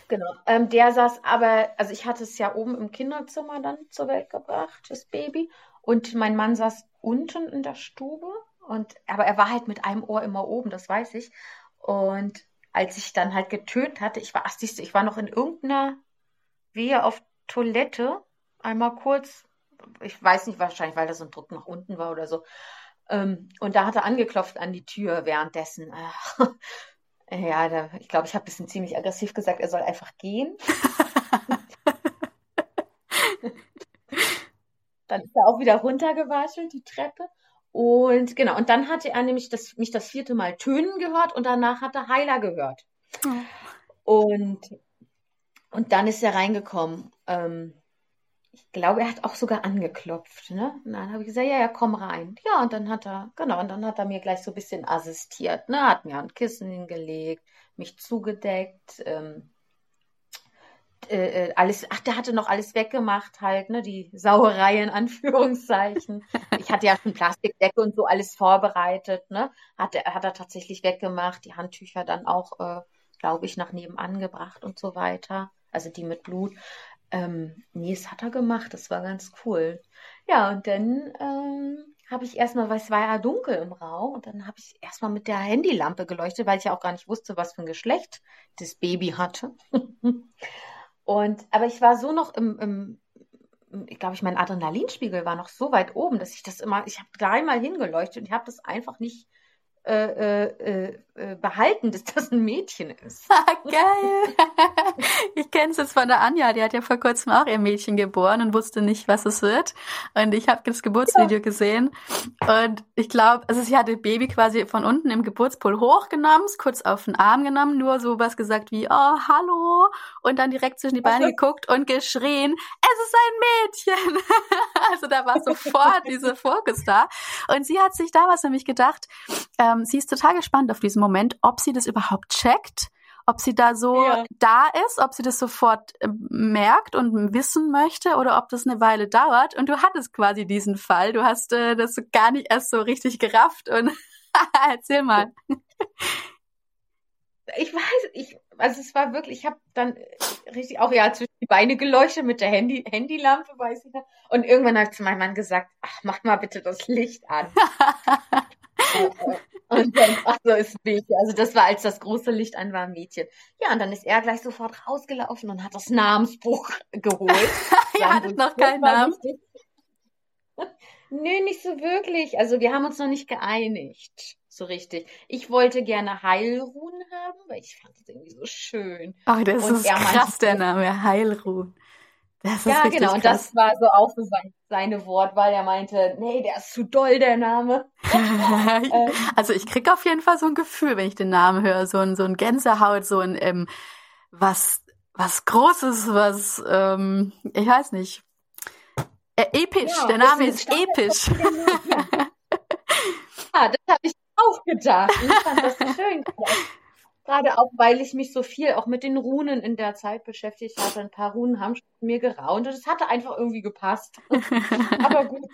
Genau. Ähm, der saß aber, also ich hatte es ja oben im Kinderzimmer dann zur Welt gebracht, das Baby. Und mein Mann saß unten in der Stube. Und, aber er war halt mit einem Ohr immer oben, das weiß ich. Und als ich dann halt getönt hatte, ich war, ach, siehst du, ich war noch in irgendeiner Wehe auf Toilette einmal kurz, ich weiß nicht, wahrscheinlich, weil da so ein Druck nach unten war oder so. Ähm, und da hat er angeklopft an die Tür währenddessen. ja, da, ich glaube, ich habe ein bisschen ziemlich aggressiv gesagt, er soll einfach gehen. dann ist er auch wieder runtergewaschelt, die Treppe. Und genau, und dann hatte er nämlich das, mich das vierte Mal tönen gehört und danach hat er Heiler gehört. Oh. Und und dann ist er reingekommen. Ähm, ich glaube, er hat auch sogar angeklopft. Ne? Und dann habe ich gesagt, ja, ja, komm rein. Ja, und dann hat er, genau, und dann hat er mir gleich so ein bisschen assistiert. Ne? Hat mir ein Kissen hingelegt, mich zugedeckt. Ähm, äh, äh, alles, ach, der hatte noch alles weggemacht halt, ne, die Sauerei in Anführungszeichen. Ich hatte ja schon Plastikdecke und so alles vorbereitet, ne, hat er, hat er tatsächlich weggemacht, die Handtücher dann auch, äh, glaube ich, nach nebenan gebracht und so weiter also die mit Blut. Ähm, nee, das hat er gemacht, das war ganz cool. Ja, und dann ähm, habe ich erstmal, weil es war ja dunkel im Raum, und dann habe ich erstmal mit der Handylampe geleuchtet, weil ich ja auch gar nicht wusste, was für ein Geschlecht das Baby hatte. und, aber ich war so noch im, im ich glaube, ich mein Adrenalinspiegel war noch so weit oben, dass ich das immer, ich habe dreimal hingeleuchtet und ich habe das einfach nicht äh, äh, äh, behalten, dass das ein Mädchen ist. Geil. ich kenne es jetzt von der Anja, die hat ja vor kurzem auch ihr Mädchen geboren und wusste nicht, was es wird. Und ich habe das Geburtsvideo ja. gesehen und ich glaube, also sie hatte Baby quasi von unten im Geburtspool hochgenommen, kurz auf den Arm genommen, nur so was gesagt wie, oh, hallo und dann direkt zwischen die Beine geguckt und geschrien, es ist ein Mädchen. also da war sofort dieser Fokus da. Und sie hat sich damals nämlich gedacht, ähm, sie ist total gespannt auf diesen Moment, ob sie das überhaupt checkt ob sie da so ja. da ist, ob sie das sofort äh, merkt und wissen möchte oder ob das eine Weile dauert. Und du hattest quasi diesen Fall. Du hast äh, das gar nicht erst so richtig gerafft. Und erzähl mal. Ich weiß, ich, also es war wirklich, ich habe dann richtig auch ja zwischen die Beine geleuchtet mit der Handy, Handylampe, weiß ich noch. Und irgendwann hat zu meinem Mann gesagt, ach, mach mal bitte das Licht an. und dann, ach so, ist Mädchen. Also das war, als das große Licht an war, ein Mädchen. Ja, und dann ist er gleich sofort rausgelaufen und hat das Namensbuch geholt. Ihr hattet noch keinen Namen. Nö, nicht so wirklich. Also wir haben uns noch nicht geeinigt. So richtig. Ich wollte gerne Heilruhen haben, weil ich fand es irgendwie so schön. Ach, das und ist krass, meinte, der Name, Heilruhen. Ja, genau. Krass. Und das war so auch so sein, seine Wortwahl. Er meinte, nee, der ist zu doll, der Name. Ähm. also ich krieg auf jeden Fall so ein Gefühl, wenn ich den Namen höre. So ein, so ein Gänsehaut, so ein, ähm, was, was Großes, was, ähm, ich weiß nicht. Äh, episch. Ja, der Name ist, ist episch. ja, das habe ich auch gedacht. Ich fand das schön. Gerade auch, weil ich mich so viel auch mit den Runen in der Zeit beschäftigt hatte. Ein paar Runen haben mir geraunt und es hatte einfach irgendwie gepasst. Aber gut.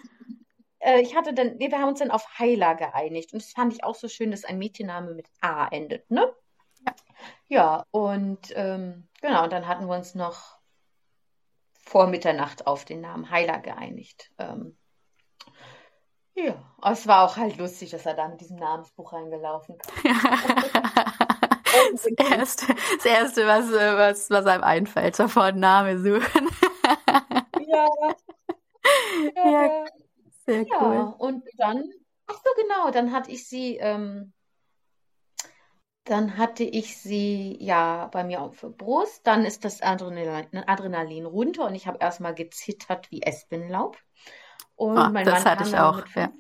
Äh, ich hatte dann, nee, wir haben uns dann auf Heiler geeinigt. Und das fand ich auch so schön, dass ein Mädchenname mit A endet, ne? Ja. Ja, und ähm, genau, und dann hatten wir uns noch vor Mitternacht auf den Namen Heiler geeinigt. Ähm, ja, es war auch halt lustig, dass er da mit diesem Namensbuch reingelaufen kam. das, erste, das erste, was, was, was einem einfällt, sofort Name suchen. ja. ja. Ja, sehr ja, cool. Und dann, ach so genau, dann hatte ich sie, ähm, dann hatte ich sie ja bei mir auf der Brust. Dann ist das Adrenalin, Adrenalin runter und ich habe erstmal gezittert wie Espenlaub. Und oh, mein das Mann hatte ich auch. Ja.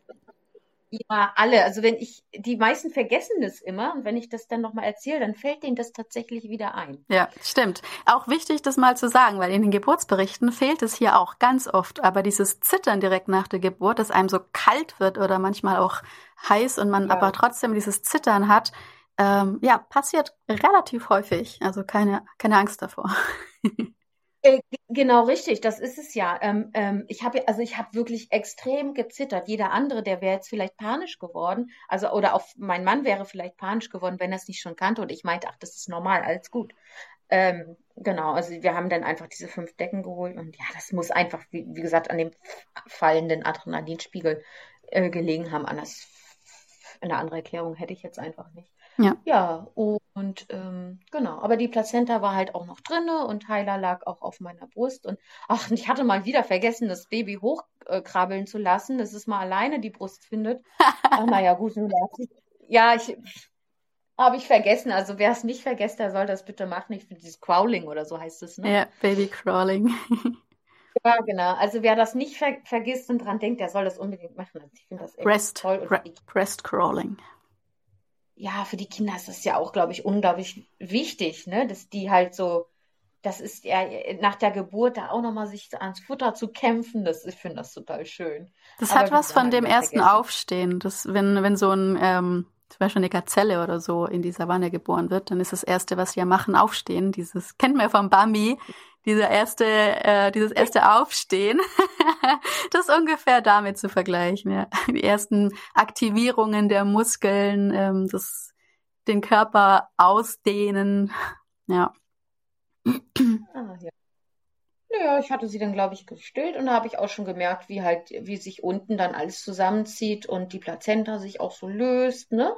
Ja. alle. Also wenn ich, die meisten vergessen das immer und wenn ich das dann nochmal erzähle, dann fällt denen das tatsächlich wieder ein. Ja, stimmt. Auch wichtig, das mal zu sagen, weil in den Geburtsberichten fehlt es hier auch ganz oft. Aber dieses Zittern direkt nach der Geburt, dass einem so kalt wird oder manchmal auch heiß und man ja. aber trotzdem dieses Zittern hat, ähm, ja, passiert relativ häufig. Also keine, keine Angst davor. Äh, genau richtig, das ist es ja. Ähm, ähm, ich habe also ich habe wirklich extrem gezittert. Jeder andere, der wäre jetzt vielleicht panisch geworden, also oder auch mein Mann wäre vielleicht panisch geworden, wenn er es nicht schon kannte. Und ich meinte, ach, das ist normal, alles gut. Ähm, genau, also wir haben dann einfach diese fünf Decken geholt und ja, das muss einfach, wie, wie gesagt, an dem fallenden Adrenalinspiegel äh, gelegen haben. Anders eine andere Erklärung hätte ich jetzt einfach nicht. Ja. Ja, und ähm, genau, aber die Plazenta war halt auch noch drinne und Heiler lag auch auf meiner Brust. Und ach, ich hatte mal wieder vergessen, das Baby hochkrabbeln zu lassen, dass es mal alleine die Brust findet. ach, naja, gut, ja, ich habe ich vergessen. Also wer es nicht vergisst, der soll das bitte machen. Ich finde dieses Crawling oder so heißt es, ne? Ja, Baby Crawling. Ja, genau. Also wer das nicht ver vergisst und dran denkt, der soll das unbedingt machen. Also ich finde das echt Breast, toll. Breast Crawling ja, für die Kinder ist das ja auch, glaube ich, unglaublich wichtig, ne? Dass die halt so, das ist ja nach der Geburt da auch nochmal sich ans Futter zu kämpfen, das, ich finde das total schön. Das Aber hat was von dem ersten vergessen. Aufstehen. Das, wenn, wenn so ein, ähm, zum Beispiel eine Gazelle oder so in die Savanne geboren wird, dann ist das Erste, was ja machen, aufstehen. Dieses kennt man ja vom Bambi, dieser erste, äh, dieses erste Aufstehen, das ungefähr damit zu vergleichen. Ja. Die ersten Aktivierungen der Muskeln, ähm, das, den Körper ausdehnen. Ja. Ah, ja. Naja, ich hatte sie dann, glaube ich, gestillt und da habe ich auch schon gemerkt, wie halt, wie sich unten dann alles zusammenzieht und die Plazenta sich auch so löst, ne?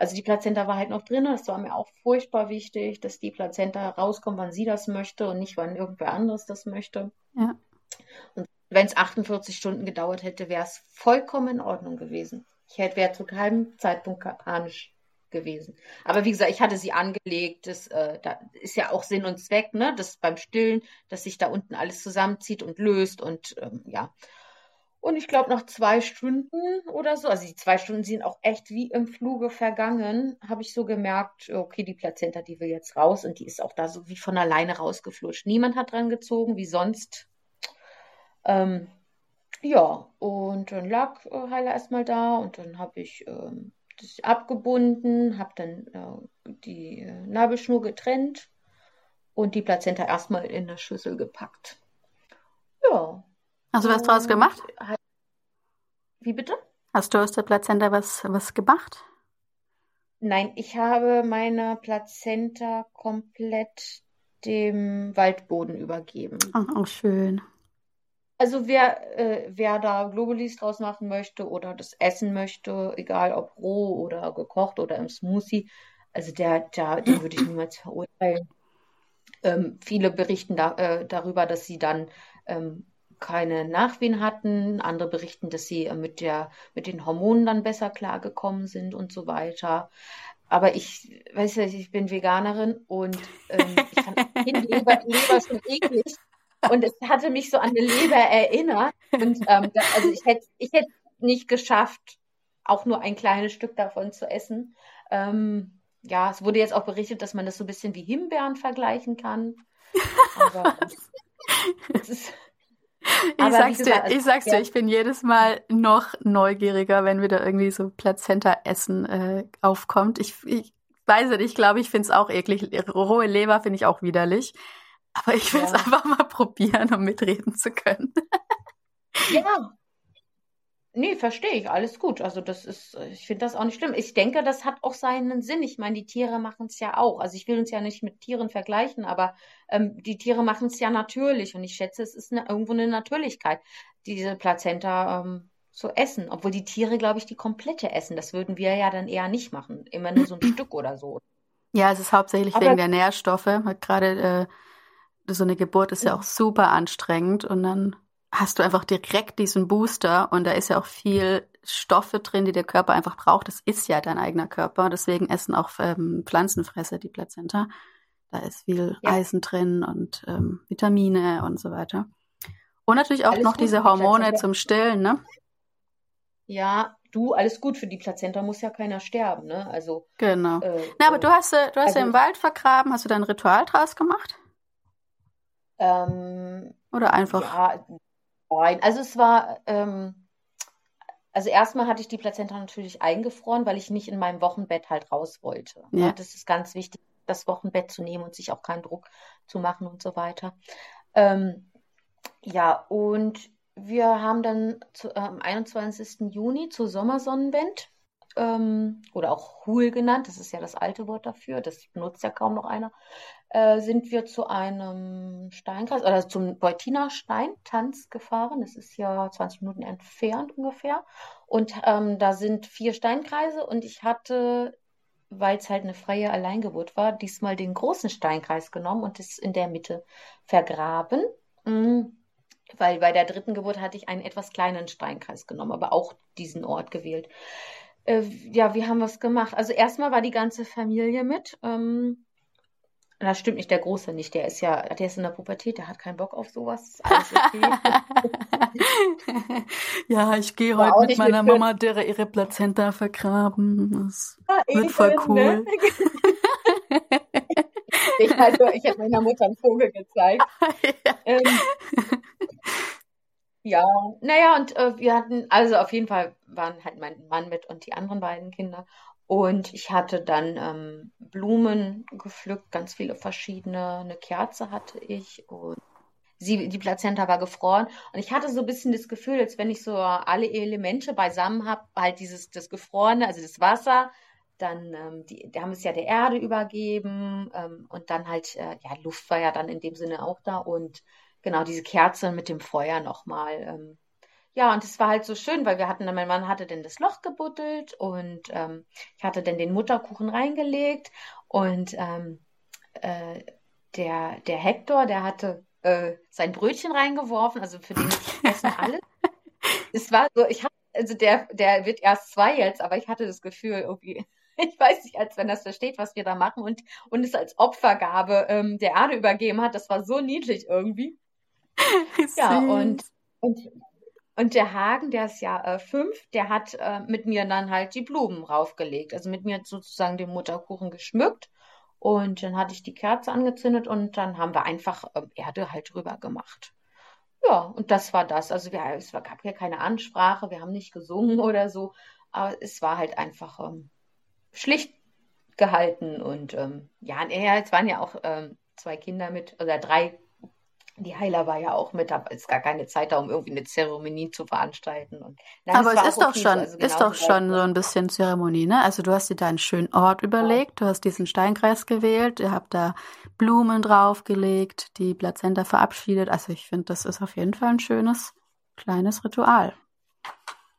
Also die Plazenta war halt noch drin. Das war mir auch furchtbar wichtig, dass die Plazenta rauskommt, wann sie das möchte und nicht, wann irgendwer anderes das möchte. Ja. Und wenn es 48 Stunden gedauert hätte, wäre es vollkommen in Ordnung gewesen. Ich hätte wäre zu keinem Zeitpunkt panisch gewesen. Aber wie gesagt, ich hatte sie angelegt. Das, äh, da ist ja auch Sinn und Zweck, ne? Das beim Stillen, dass sich da unten alles zusammenzieht und löst und ähm, ja. Und ich glaube, nach zwei Stunden oder so, also die zwei Stunden sind auch echt wie im Fluge vergangen, habe ich so gemerkt, okay, die Plazenta, die will jetzt raus und die ist auch da so wie von alleine rausgeflutscht. Niemand hat dran gezogen, wie sonst. Ähm, ja, und dann lag äh, Heiler erstmal da und dann habe ich ähm, das abgebunden, habe dann äh, die äh, Nabelschnur getrennt und die Plazenta erstmal in eine Schüssel gepackt. Ja. Hast du was draus gemacht? Wie bitte? Hast du aus der Plazenta was, was gemacht? Nein, ich habe meine Plazenta komplett dem Waldboden übergeben. Ach, auch schön. Also wer, äh, wer da Globulis draus machen möchte oder das essen möchte, egal ob roh oder gekocht oder im Smoothie, also der, der, den würde ich niemals verurteilen. Ähm, viele berichten da, äh, darüber, dass sie dann ähm, keine Nachwehen hatten. Andere berichten, dass sie äh, mit, der, mit den Hormonen dann besser klargekommen sind und so weiter. Aber ich weiß ja, ich bin Veganerin und ähm, ich fand Leber, Leber schon eklig. Und es hatte mich so an eine Leber erinnert. Und ähm, da, also ich hätte ich hätte nicht geschafft, auch nur ein kleines Stück davon zu essen. Ähm, ja, es wurde jetzt auch berichtet, dass man das so ein bisschen wie Himbeeren vergleichen kann. Aber es ist, ich sag's, gesagt, dir, ich sag's ja. dir, ich bin jedes Mal noch neugieriger, wenn wieder irgendwie so Plazenta-Essen äh, aufkommt. Ich, ich weiß nicht, ich glaube, ich find's auch eklig. Rohe Leber finde ich auch widerlich. Aber ich will's ja. einfach mal probieren, um mitreden zu können. ja, Nee, verstehe ich, alles gut. Also das ist, ich finde das auch nicht schlimm. Ich denke, das hat auch seinen Sinn. Ich meine, die Tiere machen es ja auch. Also ich will uns ja nicht mit Tieren vergleichen, aber ähm, die Tiere machen es ja natürlich. Und ich schätze, es ist eine, irgendwo eine Natürlichkeit, diese Plazenta ähm, zu essen. Obwohl die Tiere, glaube ich, die komplette essen. Das würden wir ja dann eher nicht machen. Immer nur so ein Stück oder so. Ja, es ist hauptsächlich aber, wegen der Nährstoffe. Gerade äh, so eine Geburt ist ja auch super anstrengend und dann hast du einfach direkt diesen Booster und da ist ja auch viel Stoffe drin, die der Körper einfach braucht. Das ist ja dein eigener Körper. Deswegen essen auch ähm, Pflanzenfresser die Plazenta. Da ist viel ja. Eisen drin und ähm, Vitamine und so weiter. Und natürlich auch alles noch diese Hormone zum Stillen, ne? Ja, du, alles gut. Für die Plazenta muss ja keiner sterben, ne? Also. Genau. Äh, Na, aber du hast, du hast also, ja im Wald vergraben. Hast du da ein Ritual draus gemacht? Ähm, Oder einfach? Ja, Nein, also es war, ähm, also erstmal hatte ich die Plazenta natürlich eingefroren, weil ich nicht in meinem Wochenbett halt raus wollte. Ja. Das ist ganz wichtig, das Wochenbett zu nehmen und sich auch keinen Druck zu machen und so weiter. Ähm, ja, und wir haben dann zu, am 21. Juni zur Sommersonnenwend ähm, oder auch Hul genannt, das ist ja das alte Wort dafür, das benutzt ja kaum noch einer, äh, sind wir zu einem Steinkreis, oder zum Beutiner Steintanz gefahren. Das ist ja 20 Minuten entfernt ungefähr. Und ähm, da sind vier Steinkreise und ich hatte, weil es halt eine freie Alleingeburt war, diesmal den großen Steinkreis genommen und es in der Mitte vergraben. Mhm weil bei der dritten Geburt hatte ich einen etwas kleinen Steinkreis genommen, aber auch diesen Ort gewählt. Äh, ja, wie haben wir es gemacht? Also erstmal war die ganze Familie mit. Ähm, das stimmt nicht, der Große nicht. Der ist ja, der ist in der Pubertät, der hat keinen Bock auf sowas. Alles okay. ja, ich gehe heute mit meiner mit Mama der ihre Plazenta vergraben. Das ah, wird voll ne? cool. Ne? ich also, ich habe meiner Mutter einen Vogel gezeigt. ja. Ähm, ja, naja, und äh, wir hatten, also auf jeden Fall waren halt mein Mann mit und die anderen beiden Kinder. Und ich hatte dann ähm, Blumen gepflückt, ganz viele verschiedene. Eine Kerze hatte ich und sie, die Plazenta war gefroren. Und ich hatte so ein bisschen das Gefühl, als wenn ich so alle Elemente beisammen habe, halt dieses, das Gefrorene, also das Wasser, dann, ähm, die, die haben es ja der Erde übergeben ähm, und dann halt, äh, ja, Luft war ja dann in dem Sinne auch da und genau diese Kerze mit dem Feuer nochmal. Ähm, ja, und es war halt so schön, weil wir hatten, mein Mann hatte dann das Loch gebuddelt und ähm, ich hatte dann den Mutterkuchen reingelegt und ähm, äh, der, der Hector, der hatte äh, sein Brötchen reingeworfen, also für den ich essen alles. es war so, ich habe, also der, der wird erst zwei jetzt, aber ich hatte das Gefühl, irgendwie, ich weiß nicht, als wenn das versteht, was wir da machen und, und es als Opfergabe ähm, der Erde übergeben hat. Das war so niedlich irgendwie. ja, und, und und der Hagen, der ist ja äh, fünf, der hat äh, mit mir dann halt die Blumen raufgelegt. Also mit mir sozusagen den Mutterkuchen geschmückt. Und dann hatte ich die Kerze angezündet und dann haben wir einfach äh, Erde halt drüber gemacht. Ja, und das war das. Also wir, es gab ja keine Ansprache, wir haben nicht gesungen oder so. Aber es war halt einfach ähm, schlicht gehalten und ähm, ja, es waren ja auch ähm, zwei Kinder mit oder drei. Die Heiler war ja auch mit, da ist gar keine Zeit da, um irgendwie eine Zeremonie zu veranstalten. Und, nein, Aber es ist doch schon, also ist doch schon so ein bisschen Zeremonie, ne? Also du hast dir da einen schönen Ort überlegt, du hast diesen Steinkreis gewählt, ihr habt da Blumen draufgelegt, die Plazenta verabschiedet. Also ich finde, das ist auf jeden Fall ein schönes kleines Ritual.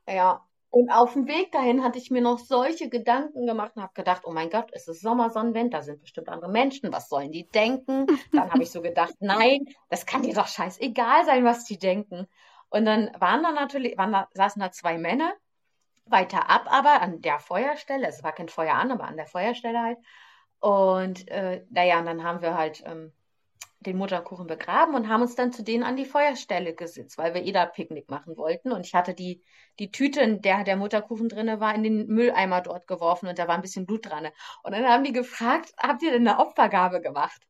Ja, und auf dem Weg dahin hatte ich mir noch solche Gedanken gemacht und habe gedacht, oh mein Gott, es ist Sommersonnenwind, da sind bestimmt andere Menschen, was sollen die denken? Dann habe ich so gedacht, nein, das kann dir doch scheißegal sein, was die denken. Und dann waren da natürlich, waren da, saßen da zwei Männer, weiter ab aber an der Feuerstelle, es war kein Feuer an, aber an der Feuerstelle halt. Und äh, naja, und dann haben wir halt ähm, den Mutterkuchen begraben und haben uns dann zu denen an die Feuerstelle gesetzt, weil wir eh da Picknick machen wollten. Und ich hatte die, die Tüte, in der der Mutterkuchen drinne war, in den Mülleimer dort geworfen und da war ein bisschen Blut dran. Und dann haben die gefragt, habt ihr denn eine Opfergabe gemacht?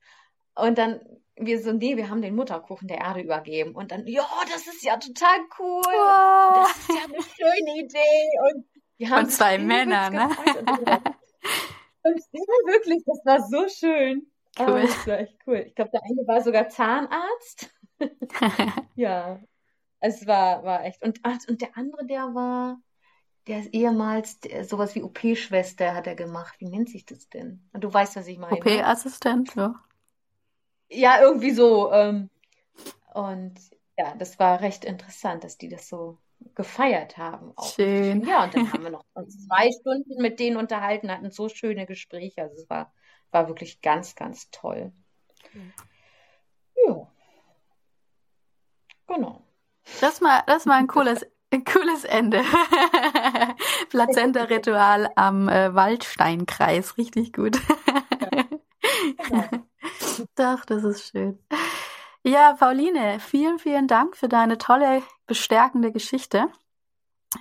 Und dann wir so, nee, wir haben den Mutterkuchen der Erde übergeben. Und dann, ja, das ist ja total cool. Oh. Das ist ja eine schöne Idee. Und wir haben und zwei Männer, ne? Und, und wirklich, das war so schön. Cool. Oh, das war echt cool. Ich glaube, der eine war sogar Zahnarzt. ja, es war, war echt. Und, und der andere, der war, der ist ehemals der, sowas wie OP-Schwester hat er gemacht. Wie nennt sich das denn? Du weißt, was ich meine. OP-Assistent, ja. Ja, irgendwie so. Ähm, und ja, das war recht interessant, dass die das so gefeiert haben. Auch. Schön. Ja, und dann haben wir noch zwei Stunden mit denen unterhalten, hatten so schöne Gespräche. Also es war war wirklich ganz, ganz toll. Mhm. Ja. Genau. Das war, das war ein cooles, ein cooles Ende. Plazenta-Ritual am äh, Waldsteinkreis. Richtig gut. Ja. Genau. Doch, das ist schön. Ja, Pauline, vielen, vielen Dank für deine tolle, bestärkende Geschichte.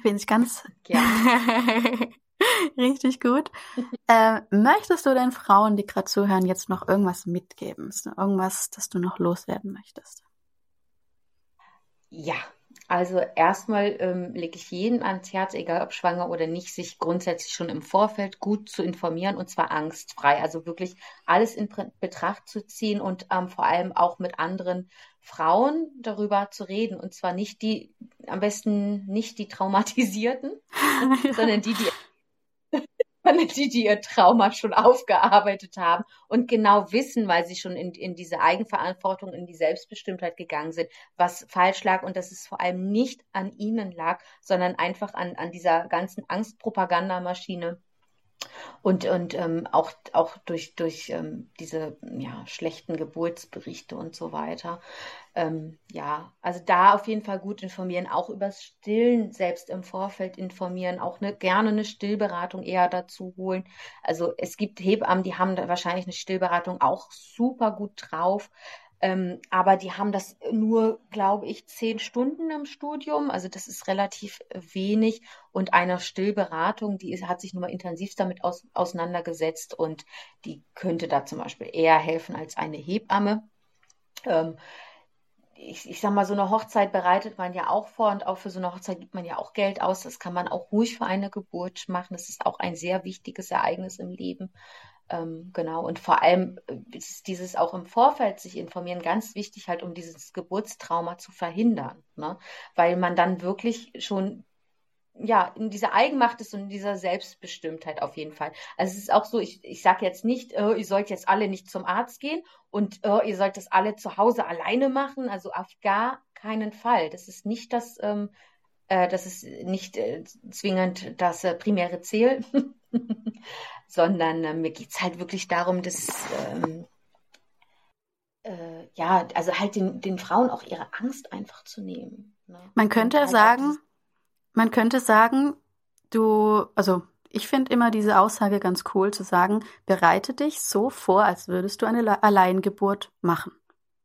Finde ich ganz, Richtig gut. Äh, möchtest du den Frauen, die gerade zuhören, jetzt noch irgendwas mitgeben? Irgendwas, das du noch loswerden möchtest? Ja, also erstmal ähm, lege ich jedem ans Herz, egal ob schwanger oder nicht, sich grundsätzlich schon im Vorfeld gut zu informieren und zwar angstfrei. Also wirklich alles in Betracht zu ziehen und ähm, vor allem auch mit anderen Frauen darüber zu reden. Und zwar nicht die, am besten nicht die Traumatisierten, sondern die, die die, die ihr Trauma schon aufgearbeitet haben und genau wissen, weil sie schon in, in diese Eigenverantwortung, in die Selbstbestimmtheit gegangen sind, was falsch lag und dass es vor allem nicht an ihnen lag, sondern einfach an, an dieser ganzen Angstpropagandamaschine und, und ähm, auch, auch durch, durch ähm, diese ja, schlechten Geburtsberichte und so weiter. Ähm, ja, also da auf jeden Fall gut informieren, auch übers Stillen selbst im Vorfeld informieren, auch eine, gerne eine Stillberatung eher dazu holen. Also es gibt Hebammen, die haben da wahrscheinlich eine Stillberatung auch super gut drauf. Ähm, aber die haben das nur, glaube ich, zehn Stunden im Studium. Also das ist relativ wenig. Und einer Stillberatung, die ist, hat sich nun mal intensivst damit aus, auseinandergesetzt und die könnte da zum Beispiel eher helfen als eine Hebamme. Ähm, ich, ich sag mal, so eine Hochzeit bereitet man ja auch vor und auch für so eine Hochzeit gibt man ja auch Geld aus. Das kann man auch ruhig für eine Geburt machen. Das ist auch ein sehr wichtiges Ereignis im Leben. Ähm, genau, und vor allem äh, ist dieses auch im Vorfeld sich informieren ganz wichtig, halt um dieses Geburtstrauma zu verhindern, ne? weil man dann wirklich schon ja, in dieser Eigenmacht ist und in dieser Selbstbestimmtheit auf jeden Fall. Also es ist auch so, ich, ich sage jetzt nicht, äh, ihr sollt jetzt alle nicht zum Arzt gehen und äh, ihr sollt das alle zu Hause alleine machen, also auf gar keinen Fall. Das ist nicht das, ähm, äh, das ist nicht äh, zwingend das äh, primäre Ziel. sondern äh, mir geht es halt wirklich darum, dass ähm, äh, ja, also halt den, den Frauen auch ihre Angst einfach zu nehmen. Ne? Man könnte halt sagen, man könnte sagen, du, also ich finde immer diese Aussage ganz cool zu sagen, bereite dich so vor, als würdest du eine Alleingeburt machen.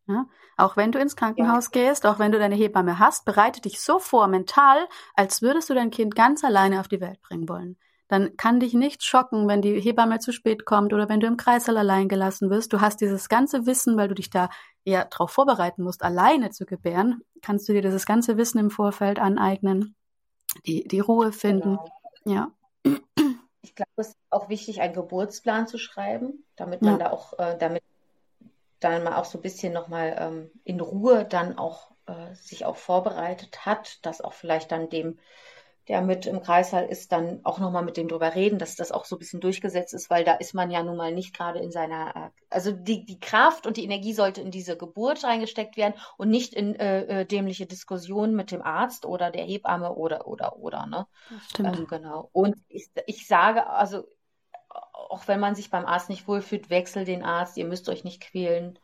Ja? Auch wenn du ins Krankenhaus ja. gehst, auch wenn du deine Hebamme hast, bereite dich so vor mental, als würdest du dein Kind ganz alleine auf die Welt bringen wollen dann kann dich nicht schocken, wenn die Hebamme zu spät kommt oder wenn du im Kreißsaal allein gelassen wirst. Du hast dieses ganze Wissen, weil du dich da ja darauf vorbereiten musst, alleine zu gebären, kannst du dir dieses ganze Wissen im Vorfeld aneignen, die, die Ruhe finden. Genau. Ja. Ich glaube, es ist auch wichtig, einen Geburtsplan zu schreiben, damit man ja. da auch, äh, damit dann mal auch so ein bisschen nochmal ähm, in Ruhe dann auch äh, sich auch vorbereitet hat, dass auch vielleicht dann dem der mit im Kreißsaal ist, dann auch nochmal mit dem drüber reden, dass das auch so ein bisschen durchgesetzt ist, weil da ist man ja nun mal nicht gerade in seiner, äh, also die, die Kraft und die Energie sollte in diese Geburt reingesteckt werden und nicht in äh, äh dämliche Diskussionen mit dem Arzt oder der Hebamme oder, oder, oder, ne? Stimmt. Ähm, genau. Und ich, ich sage, also, auch wenn man sich beim Arzt nicht wohlfühlt, wechselt den Arzt, ihr müsst euch nicht quälen.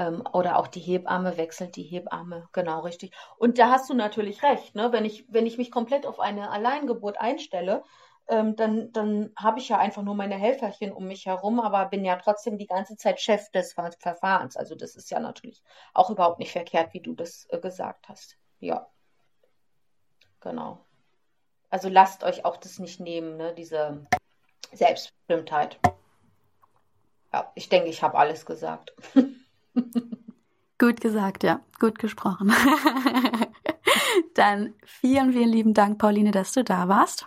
Ähm, oder auch die Hebamme wechselt die Hebamme, genau richtig. Und da hast du natürlich recht, ne? Wenn ich, wenn ich mich komplett auf eine Alleingeburt einstelle, ähm, dann, dann habe ich ja einfach nur meine Helferchen um mich herum, aber bin ja trotzdem die ganze Zeit Chef des Ver Verfahrens. Also das ist ja natürlich auch überhaupt nicht verkehrt, wie du das äh, gesagt hast. Ja. Genau. Also lasst euch auch das nicht nehmen, ne? diese Selbstbestimmtheit. Ja, ich denke, ich habe alles gesagt. Gut gesagt, ja. Gut gesprochen. Dann vielen, vielen lieben Dank, Pauline, dass du da warst.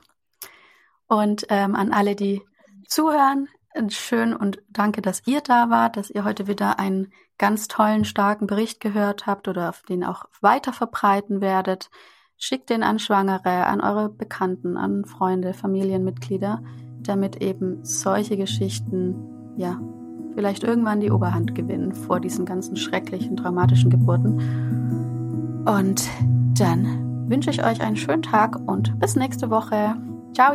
Und ähm, an alle, die zuhören, schön und danke, dass ihr da wart, dass ihr heute wieder einen ganz tollen, starken Bericht gehört habt oder den auch weiter verbreiten werdet. Schickt den an Schwangere, an eure Bekannten, an Freunde, Familienmitglieder, damit eben solche Geschichten ja vielleicht irgendwann die Oberhand gewinnen vor diesen ganzen schrecklichen, dramatischen Geburten. Und dann wünsche ich euch einen schönen Tag und bis nächste Woche. Ciao!